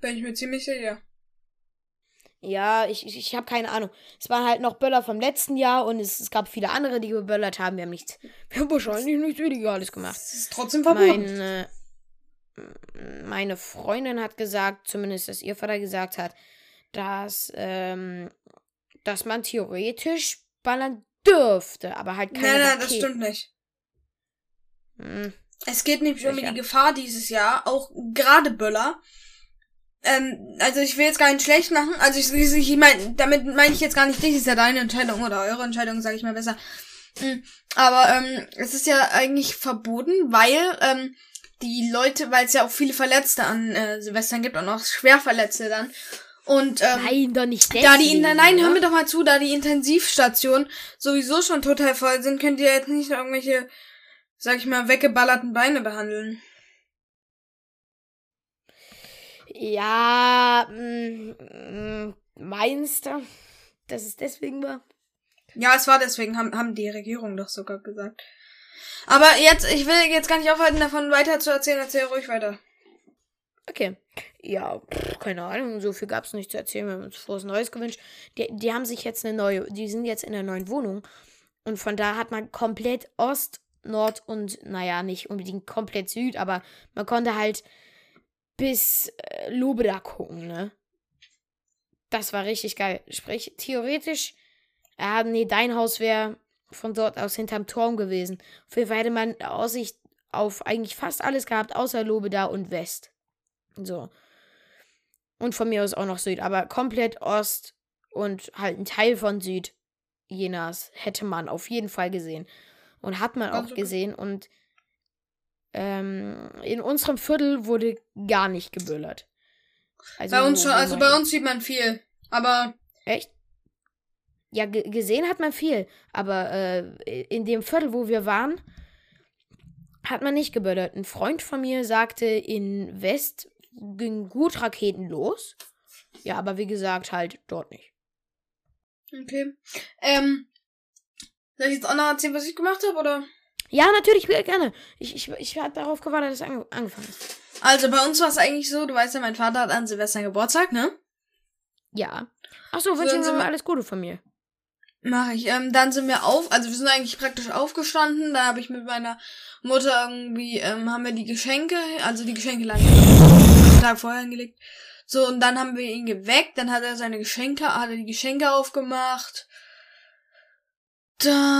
Bin ich mir ziemlich sicher. Ja, ich, ich, ich habe keine Ahnung. Es waren halt noch Böller vom letzten Jahr und es, es gab viele andere, die geböllert haben. Wir haben nichts, wir haben wahrscheinlich nichts Illegales gemacht. Das ist trotzdem verboten. Meine, meine Freundin hat gesagt, zumindest, dass ihr Vater gesagt hat, dass, ähm, dass man theoretisch ballern dürfte, aber halt keine Nein, nein, Raketen. das stimmt nicht. Hm. Es geht nämlich um die Gefahr dieses Jahr, auch gerade Böller, ähm, also ich will jetzt gar nicht schlecht machen. Also ich, ich, ich meine, damit meine ich jetzt gar nicht dich, ist ja deine Entscheidung oder eure Entscheidung, sage ich mal besser. Mhm. Aber ähm, es ist ja eigentlich verboten, weil ähm, die Leute, weil es ja auch viele Verletzte an äh, Silvestern gibt und auch Schwerverletzte dann. Und ähm, nein, doch nicht deswegen, da die nein, hör mir doch mal zu, da die Intensivstationen sowieso schon total voll sind, könnt ihr jetzt nicht irgendwelche, sag ich mal, weggeballerten Beine behandeln. Ja, mm, mm, meinst du, dass es deswegen war? Ja, es war deswegen, haben, haben die Regierung doch sogar gesagt. Aber jetzt, ich will jetzt gar nicht aufhalten, davon weiter zu erzählen. Erzähl ruhig weiter. Okay. Ja, pff, keine Ahnung, so viel gab's nicht zu erzählen. Wir haben uns frohes Neues gewünscht. Die, die haben sich jetzt eine neue, die sind jetzt in einer neuen Wohnung. Und von da hat man komplett Ost, Nord und, naja, nicht unbedingt komplett Süd, aber man konnte halt bis äh, Lobeda gucken, ne? Das war richtig geil. Sprich, theoretisch, ja, nee, dein Haus wäre von dort aus hinterm Turm gewesen. Auf jeden Fall hätte man Aussicht auf eigentlich fast alles gehabt, außer Lobeda und West. So. Und von mir aus auch noch Süd, aber komplett Ost und halt ein Teil von Süd Jenas hätte man auf jeden Fall gesehen. Und hat man auch gesehen und ähm, in unserem Viertel wurde gar nicht geböllert. Also, bei uns schon, also bei uns sieht man viel. Aber. Echt? Ja, gesehen hat man viel. Aber äh, in dem Viertel, wo wir waren, hat man nicht geböllert. Ein Freund von mir sagte, in West ging gut Raketen los. Ja, aber wie gesagt, halt dort nicht. Okay. Ähm. Soll ich jetzt auch noch erzählen, was ich gemacht habe, oder? Ja, natürlich, gerne. Ich, ich, ich habe darauf gewartet, dass es ange angefangen ist. Also bei uns war es eigentlich so, du weißt ja, mein Vater hat an Silvester Geburtstag, ne? Ja. Ach so, wünschen Sie mir alles Gute von mir. Mach ich. Ähm, dann sind wir auf, also wir sind eigentlich praktisch aufgestanden. Da habe ich mit meiner Mutter irgendwie, ähm, haben wir die Geschenke, also die Geschenke lagen Tag vorher hingelegt. So, und dann haben wir ihn geweckt, dann hat er seine Geschenke, hat er die Geschenke aufgemacht. Dann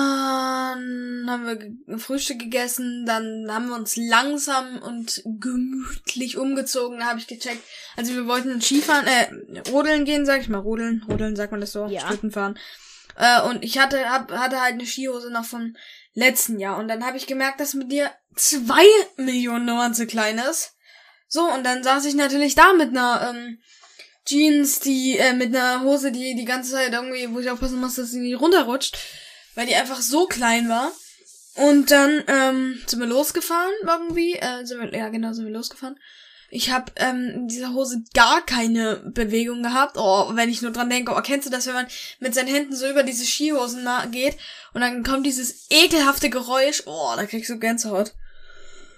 haben wir Frühstück gegessen, dann haben wir uns langsam und gemütlich umgezogen, da habe ich gecheckt. Also wir wollten Skifahren, äh, rodeln gehen, sag ich mal, rodeln, rodeln sagt man das so, Ja. Schlitten fahren. Äh, und ich hatte, hab, hatte halt eine Skihose noch vom letzten Jahr und dann habe ich gemerkt, dass mit dir zwei Millionen Nummern zu klein ist. So, und dann saß ich natürlich da mit einer, ähm, Jeans, die, äh, mit einer Hose, die die ganze Zeit irgendwie, wo ich aufpassen muss, dass sie nicht runterrutscht, weil die einfach so klein war. Und dann, ähm, sind wir losgefahren irgendwie, äh, sind wir, ja genau, sind wir losgefahren. Ich habe ähm, in dieser Hose gar keine Bewegung gehabt. Oh, wenn ich nur dran denke, oh, kennst du das, wenn man mit seinen Händen so über diese Skihosen geht und dann kommt dieses ekelhafte Geräusch. Oh, da kriegst du Gänsehaut.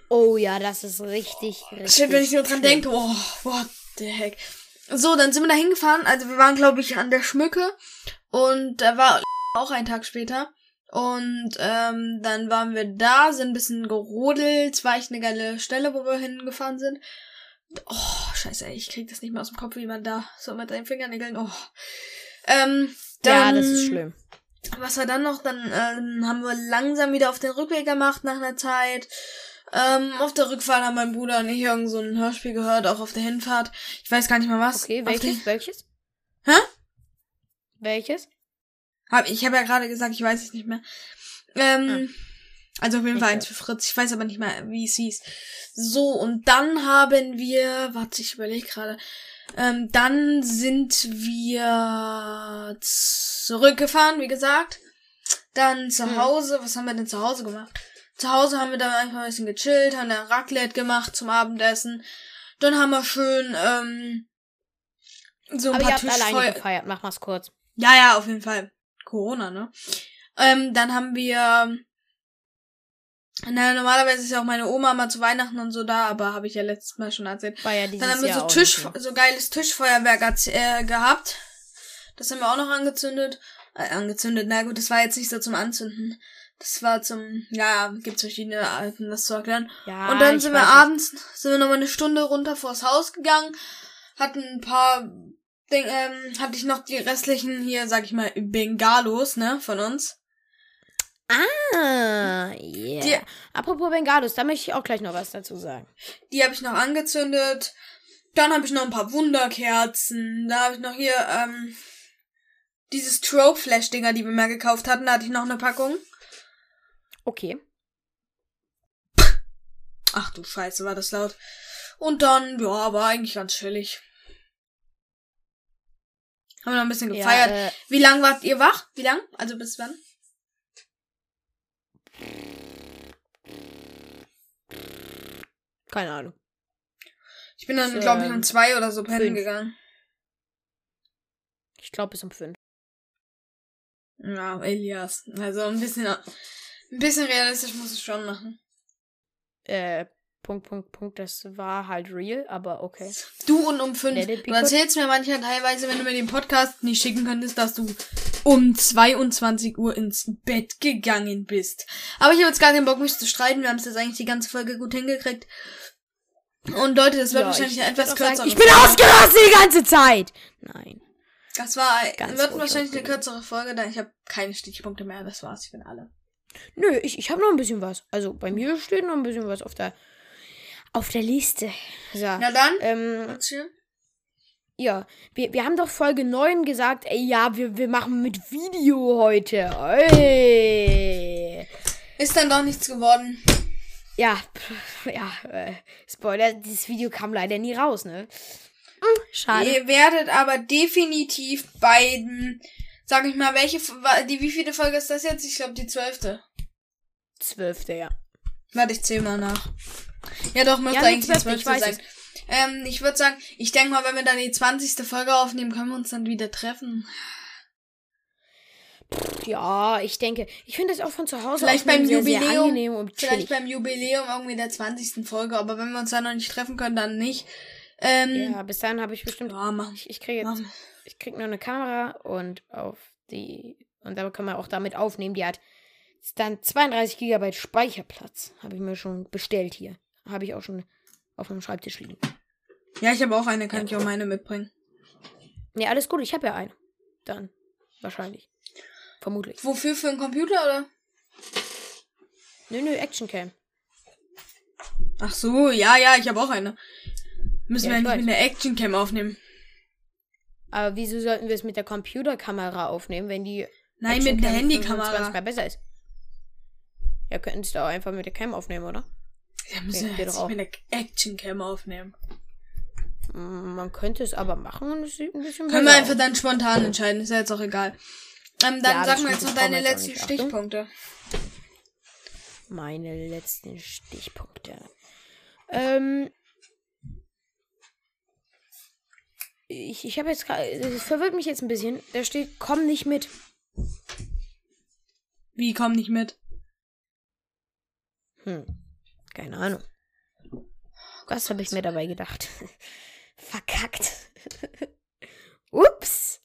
Oh ja, das ist richtig, richtig. Shit, wenn ich nur dran denke, oh, what the heck. So, dann sind wir da hingefahren. Also wir waren, glaube ich, an der Schmücke. Und da war auch ein Tag später. Und ähm, dann waren wir da, sind ein bisschen gerodelt. Es war echt eine geile Stelle, wo wir hingefahren sind. Oh, scheiße, ey, ich krieg das nicht mehr aus dem Kopf, wie man da so mit den Fingernägeln. Oh. Ähm, Ja, dann, das ist schlimm. was war dann noch? Dann ähm, haben wir langsam wieder auf den Rückweg gemacht nach einer Zeit. Ähm, auf der Rückfahrt haben mein Bruder und ich irgend so ein Hörspiel gehört, auch auf der Hinfahrt. Ich weiß gar nicht mal was. Okay, welches? Welches? Hä? Welches? Hab, ich habe ja gerade gesagt, ich weiß es nicht mehr. Ähm, also auf jeden Fall eins für Fritz. Ich weiß aber nicht mehr, wie es hieß. So, und dann haben wir, warte, ich überlege gerade. Ähm, dann sind wir zurückgefahren, wie gesagt. Dann zu Hm. Hause, was haben wir denn zu Hause gemacht? Zu Hause haben wir dann einfach ein bisschen gechillt, haben dann Raclette gemacht zum Abendessen. Dann haben wir schön, ähm, so ein Aber ihr paar habt alleine gefeiert, mach mal's kurz. Ja, ja, auf jeden Fall. Corona, ne? Ähm, dann haben wir. Na, normalerweise ist ja auch meine Oma mal zu Weihnachten und so da, aber habe ich ja letztes Mal schon erzählt. War ja dieses Dann haben wir Jahr so Tisch, so geiles Tischfeuerwerk äh, gehabt. Das haben wir auch noch angezündet. Äh, angezündet, na gut, das war jetzt nicht so zum Anzünden. Das war zum, ja, gibt's verschiedene Arten, das zu erklären. Ja, Und dann sind wir abends, sind wir nochmal eine Stunde runter vors Haus gegangen, hatten ein paar, Ding, ähm, hatte ich noch die restlichen hier, sag ich mal, Bengalos, ne, von uns. Ah, yeah. Die- Apropos Bengalos, da möchte ich auch gleich noch was dazu sagen. Die habe ich noch angezündet. Dann habe ich noch ein paar Wunderkerzen. Da habe ich noch hier, ähm, dieses Trope-Flash-Dinger, die wir mal gekauft hatten, da hatte ich noch eine Packung. Okay. Ach du Scheiße, war das laut. Und dann, ja, war eigentlich ganz chillig. Haben wir noch ein bisschen gefeiert. Ja, äh, Wie lang wart ihr wach? Wie lang? Also bis wann? keine Ahnung. Ich bin dann, glaube ich, ähm, um zwei oder so pennen fünf. gegangen. Ich glaube bis um fünf. Ja, Elias. Also ein bisschen, ein bisschen realistisch muss es schon machen. Äh, Punkt, Punkt, Punkt. Das war halt real, aber okay. Du und um fünf. Du erzählst mir manchmal teilweise, wenn du mir den Podcast nicht schicken könntest, dass du um 22 Uhr ins Bett gegangen bist. Aber ich habe jetzt gar keinen Bock, mich zu streiten. Wir haben es jetzt eigentlich die ganze Folge gut hingekriegt. Und Leute, das wird Ja, wahrscheinlich ich- eine etwas ich würd auch kürzer. sagen, Ich bin ausgerastet die ganze Zeit! Nein. Das war, Ganz wird wahrscheinlich eine kürzere Folge, da ich habe keine Stichpunkte mehr. Das war's, ich bin alle. Nö, ich, ich habe noch ein bisschen was. Also bei mir steht noch ein bisschen was auf der auf der Liste. So. Na dann, Ähm, ja, wir, wir haben doch Folge 9 gesagt, ey, ja, wir, wir machen mit Video heute. Ey. Ist dann doch nichts geworden. Ja, ja, äh, Spoiler, dieses Video kam leider nie raus, ne? Hm, schade. Ihr werdet aber definitiv beiden, sag ich mal, welche, die, wie viele Folge ist das jetzt? Ich glaube die zwölfte. Zwölfte, ja. Warte, ich zähl mal nach. Ja, doch, müsste Ja, eigentlich die zwölfte, ich zwölfte weiß sein. Ähm, ich würde sagen, ich denke mal, wenn wir dann die zwanzigste Folge aufnehmen, können wir uns dann wieder treffen. Ja, ich denke, ich finde das auch von zu Hause Vielleicht beim sehr, sehr Jubiläum, angenehm und Vielleicht chillig. beim Jubiläum irgendwie der zwanzigsten Folge, aber wenn wir uns dann noch nicht treffen können, dann nicht. Ähm, Ja, bis dahin habe ich bestimmt. ja, machen. Ich, ich kriege jetzt, ich krieg nur eine Kamera und auf die und da kann man auch damit aufnehmen. Die hat ist dann 32 GB Speicherplatz. Habe ich mir schon bestellt hier. Habe ich auch schon auf meinem Schreibtisch liegen. Ja, ich habe auch eine, kann ich auch meine mitbringen. Nee, alles gut, ich habe ja eine. Dann. Wahrscheinlich. Vermutlich. Wofür? Für einen Computer oder? Nö, nö, Actioncam. Ach so, ja, ja, ich habe auch eine. Müssen Ja, wir nicht weiß. mit der Actioncam aufnehmen? Aber wieso sollten wir es mit der Computerkamera aufnehmen, wenn die Nein, mit der Handykamera. 25 Mal besser ist? Ja, könnten es da auch einfach mit der Cam aufnehmen, oder? Müssen wir geht jetzt doch der Actioncam aufnehmen. Mm, Man könnte es aber machen und es sieht ein bisschen Können wir einfach aus. dann spontan entscheiden, ist ja jetzt auch egal. Ähm, dann Ja, sag mal jetzt brauchen deine letzten nicht. Achtung. Stichpunkte. Meine letzten Stichpunkte. Ähm. Ich, ich habe jetzt gerade. Das verwirrt mich jetzt ein bisschen. Da steht, komm nicht mit. Wie, komm nicht mit. Hm. Keine Ahnung. Was habe ich mir dabei gedacht? Verkackt. Ups.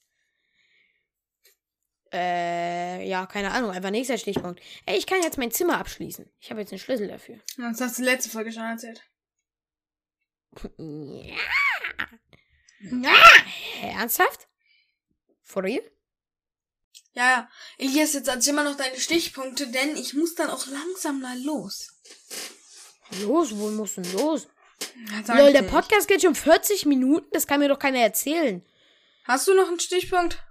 Äh, ja, keine Ahnung. Einfach nächster Stichpunkt. Ey, ich kann jetzt mein Zimmer abschließen. Ich habe jetzt einen Schlüssel dafür. Das hast du letzte Folge schon erzählt. Ja. Ja. Ernsthaft? For real? Ja, ja. Elias, jetzt erzähl mal noch deine Stichpunkte, denn ich muss dann auch langsam mal los. Los, wo muss denn los? Lol, der. Podcast geht schon 40 Minuten. Das kann mir doch keiner erzählen. Hast du noch einen Stichpunkt?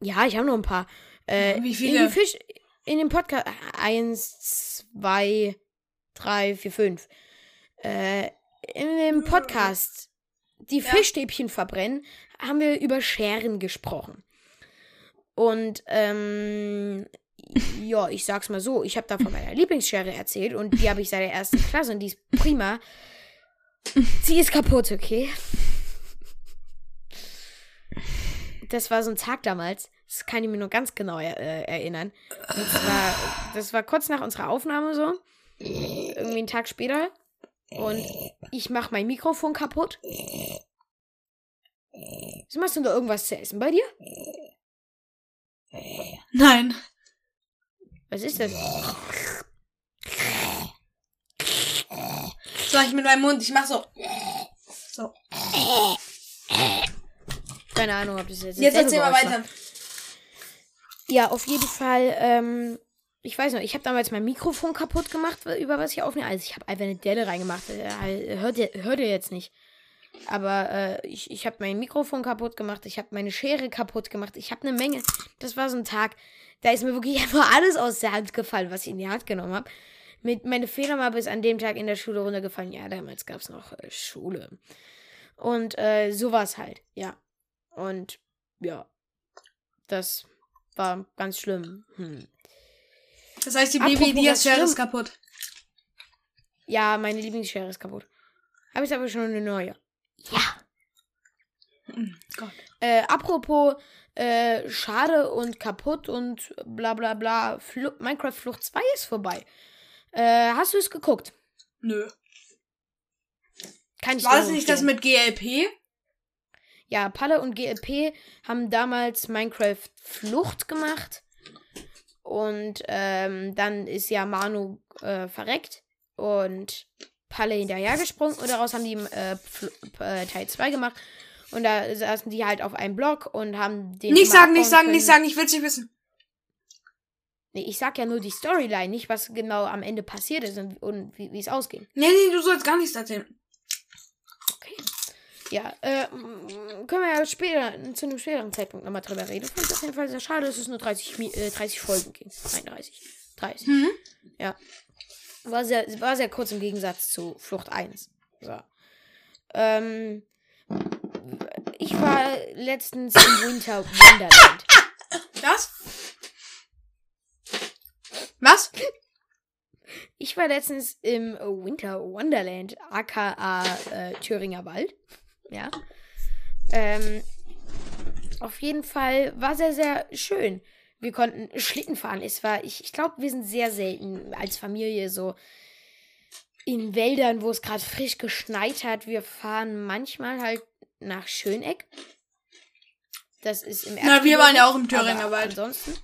Ja, ich habe noch ein paar. Äh, Wie In, viele? die Fisch, in dem Podcast. Eins, zwei, drei, vier, fünf. Äh, in dem Podcast, die Ja. Fischstäbchen verbrennen, haben wir über Scheren gesprochen. Und, ähm, ja, ich sag's mal so, ich habe da von meiner Lieblingsschere erzählt und die habe ich seit der ersten Klasse und die ist prima. Sie ist kaputt, okay? Das war so ein Tag damals. Das kann ich mir nur ganz genau äh, erinnern. Und zwar, das war kurz nach unserer Aufnahme so. Irgendwie einen Tag später. Und ich mach mein Mikrofon kaputt. Machst du da irgendwas zu essen bei dir? Nein. Was ist das? Mach ich mit meinem Mund. Ich mach so. So. Keine Ahnung, ob das jetzt. Jetzt erzähl mal weiter. Ja, auf jeden Fall, ähm, ich weiß noch, ich habe damals mein Mikrofon kaputt gemacht, über was ich aufnehme. Also ich habe einfach eine Delle reingemacht. Äh, Hört ihr, hört ihr jetzt nicht. Aber äh, ich, ich habe mein Mikrofon kaputt gemacht, ich habe meine Schere kaputt gemacht, ich habe eine Menge. Das war so ein Tag, da ist mir wirklich einfach alles aus der Hand gefallen, was ich in die Hand genommen habe. Mit meine Federmappe ist an dem Tag in der Schule runtergefallen. Ja, damals gab es noch äh, Schule. Und äh, sowas halt, ja. Und ja, das war ganz schlimm. Hm. Das heißt, die Apropos Baby Elias ganz Schere schlimm. ist kaputt. Ja, meine Lieblingsschere ist kaputt. Habe ich aber schon eine neue. Ja. Hm, Gott. Äh, apropos äh, schade und kaputt und bla bla bla. Flu Minecraft Flucht 2 ist vorbei. Äh, hast du es geguckt? Nö. Kann ich War nur nicht das mit GLP? Ja, Palle und GLP haben damals Minecraft Flucht gemacht. Und ähm, dann ist ja Manu äh, verreckt und Palle hinterhergesprungen und daraus haben die äh, äh, Teil 2 gemacht. Und da saßen die halt auf einem Block und haben den. Nicht sagen, nicht sagen, können. nicht sagen, ich will's nicht wissen. Nee, ich sag ja nur die Storyline, nicht was genau am Ende passiert ist und, und wie es ausging. Nee, nee, du sollst gar nichts erzählen. Okay. Ja, äh, können wir ja später, zu einem späteren Zeitpunkt nochmal drüber reden. Ich finde es auf jeden Fall sehr schade, dass es nur 30, Mi- äh, 30 Folgen ging. 31. 30. Mhm. War sehr, war sehr kurz im Gegensatz zu Flucht 1. So. Ähm, ich war letztens im Winter Wonderland. Was? Was? Ich war letztens im Winter Wonderland, aka äh, Thüringer Wald. Ja. Ähm, auf jeden Fall war sehr, sehr schön. Wir konnten Schlitten fahren. Es war, ich, ich glaube, wir sind sehr selten als Familie so in Wäldern, wo es gerade frisch geschneit hat. Wir fahren manchmal halt nach Schöneck. Das ist im Na, wir waren ja auch im aber Thüringer Wald. Ansonsten.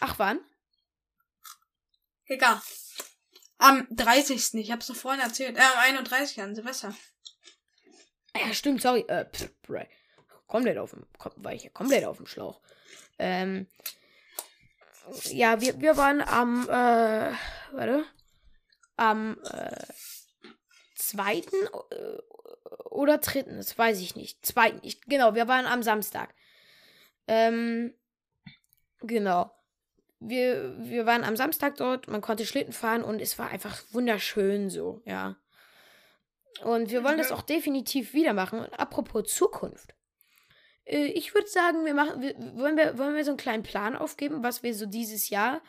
Ach, wann? Egal. Am 30. Ich hab's doch vorhin erzählt. Äh, am 31. an Silvester. Ja, stimmt, sorry. Äh, pff, komplett auf dem, war ich komplett auf dem Schlauch. Ähm, ja, wir, wir waren am, äh, warte, am äh, zweiten äh, oder dritten, das weiß ich nicht. Zweiten, ich, genau, wir waren am Samstag. Ähm, genau. Wir, wir waren am Samstag dort, man konnte Schlitten fahren und es war einfach wunderschön so, ja. Und wir wollen das auch definitiv wieder machen. Und apropos Zukunft. Äh, ich würde sagen, wir machen, wir, wollen, wir, wollen wir so einen kleinen Plan aufgeben, was wir so dieses Jahr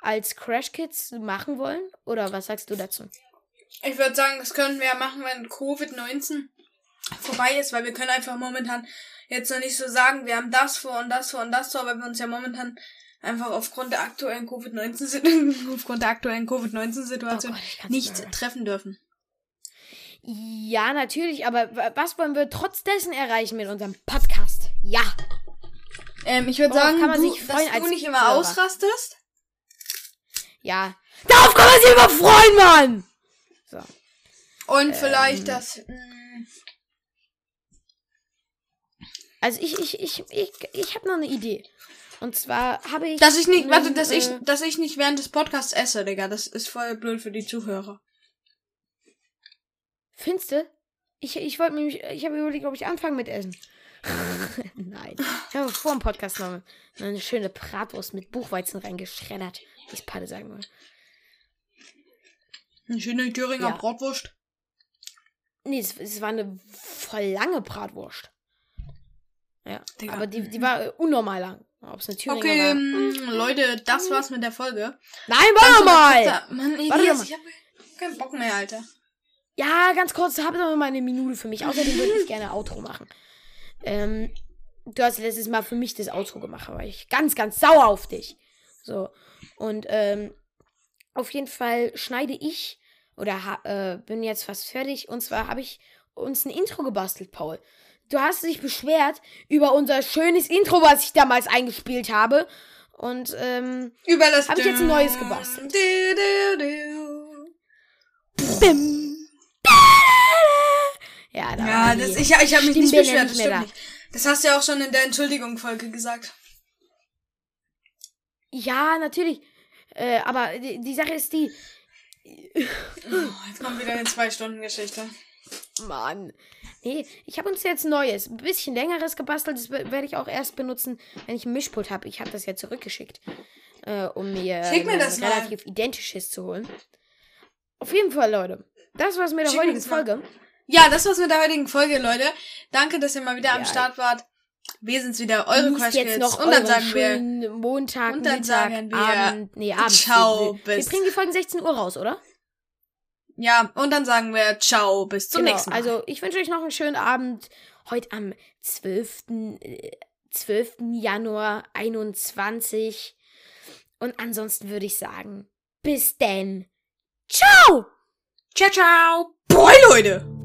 als Crash Kids machen wollen? Oder was sagst du dazu? Ich würde sagen, das können wir ja machen, wenn Covid-19 vorbei ist, weil wir können einfach momentan jetzt noch nicht so sagen, wir haben das vor und das vor und das vor, weil wir uns ja momentan einfach aufgrund der aktuellen Covid-19 aufgrund der aktuellen Covid-19-Situation oh nicht mal. treffen dürfen. Ja, natürlich, aber was wollen wir trotz dessen erreichen mit unserem Podcast? Ja. Ähm, ich würde sagen, kann man du, sich freuen, dass du nicht immer Hörer. ausrastest. Ja. Darauf kann man sich immer freuen, Mann! So. Und ähm, vielleicht das. Mh, mm, also ich, ich, ich, ich, ich habe noch eine Idee. Und zwar habe ich. Dass ich nicht, warte, dass äh, ich, dass ich nicht während des Podcasts esse, Digga. Das ist voll blöd für die Zuhörer. Findest du? Ich, ich wollte mich, ich habe überlegt, ob ich anfange mit Essen. Nein. Ich habe vor dem Podcast noch eine schöne Bratwurst mit Buchweizen reingeschreddert, wie es Patte sagen würde. Eine schöne Thüringer ja. Bratwurst? Nee, es, es war eine voll lange Bratwurst. Ja, Digga. aber die, die war äh, unnormal lang. Ob es eine Thüringer okay, war. Ähm, Leute, das war's mit der Folge. Nein, warte mal! Mann, Elias, ich hab keinen Bock mehr, Alter. Ja, ganz kurz, habt noch mal eine Minute für mich. Außerdem würde ich gerne Outro machen. Ähm, du hast letztes Mal für mich das Outro gemacht, weil ich ganz, ganz sauer auf dich. So. Und ähm, auf jeden Fall schneide ich oder äh, bin jetzt fast fertig. Und zwar habe ich uns ein Intro gebastelt, Paul. Du hast dich beschwert über unser schönes Intro, was ich damals eingespielt habe. Und ähm, habe ich jetzt ein neues gebastelt. Du, du, du. Bim. Ja, da ja das, ich, ich habe mich nicht beschwert, nicht das stimmt nicht. Das hast du ja auch schon in der Entschuldigung-Folge gesagt. Ja, natürlich. Äh, aber die, die, Sache ist die. oh, jetzt kommt wieder eine Zwei-Stunden-Geschichte. Mann. Nee, ich habe uns jetzt Neues, ein bisschen längeres gebastelt. Das werde ich auch erst benutzen, wenn ich ein Mischpult habe. Ich habe das ja zurückgeschickt, äh, um mir, Schick mir das relativ mal. identisches zu holen. Auf jeden Fall, Leute. Das war's mit der Schick heutigen Folge. Ja, das war's mit der heutigen Folge, Leute. Danke, dass ihr mal wieder ja. am Start wart. Wir sind's wieder, eure Crash jetzt noch und dann sagen wir Montag, und dann Mittag, sagen wir Abend, nee, Abend. Ciao, wir, bis. Wir bringen die Folgen 16 Uhr raus, oder? Ja, und dann sagen wir Ciao, bis zum genau, nächsten Mal. Also, ich wünsche euch noch einen schönen Abend. Heute am 12. Äh, 12. Januar 21. Und ansonsten würde ich sagen, bis denn. Ciao! Ciao, ciao! Boy, Leute!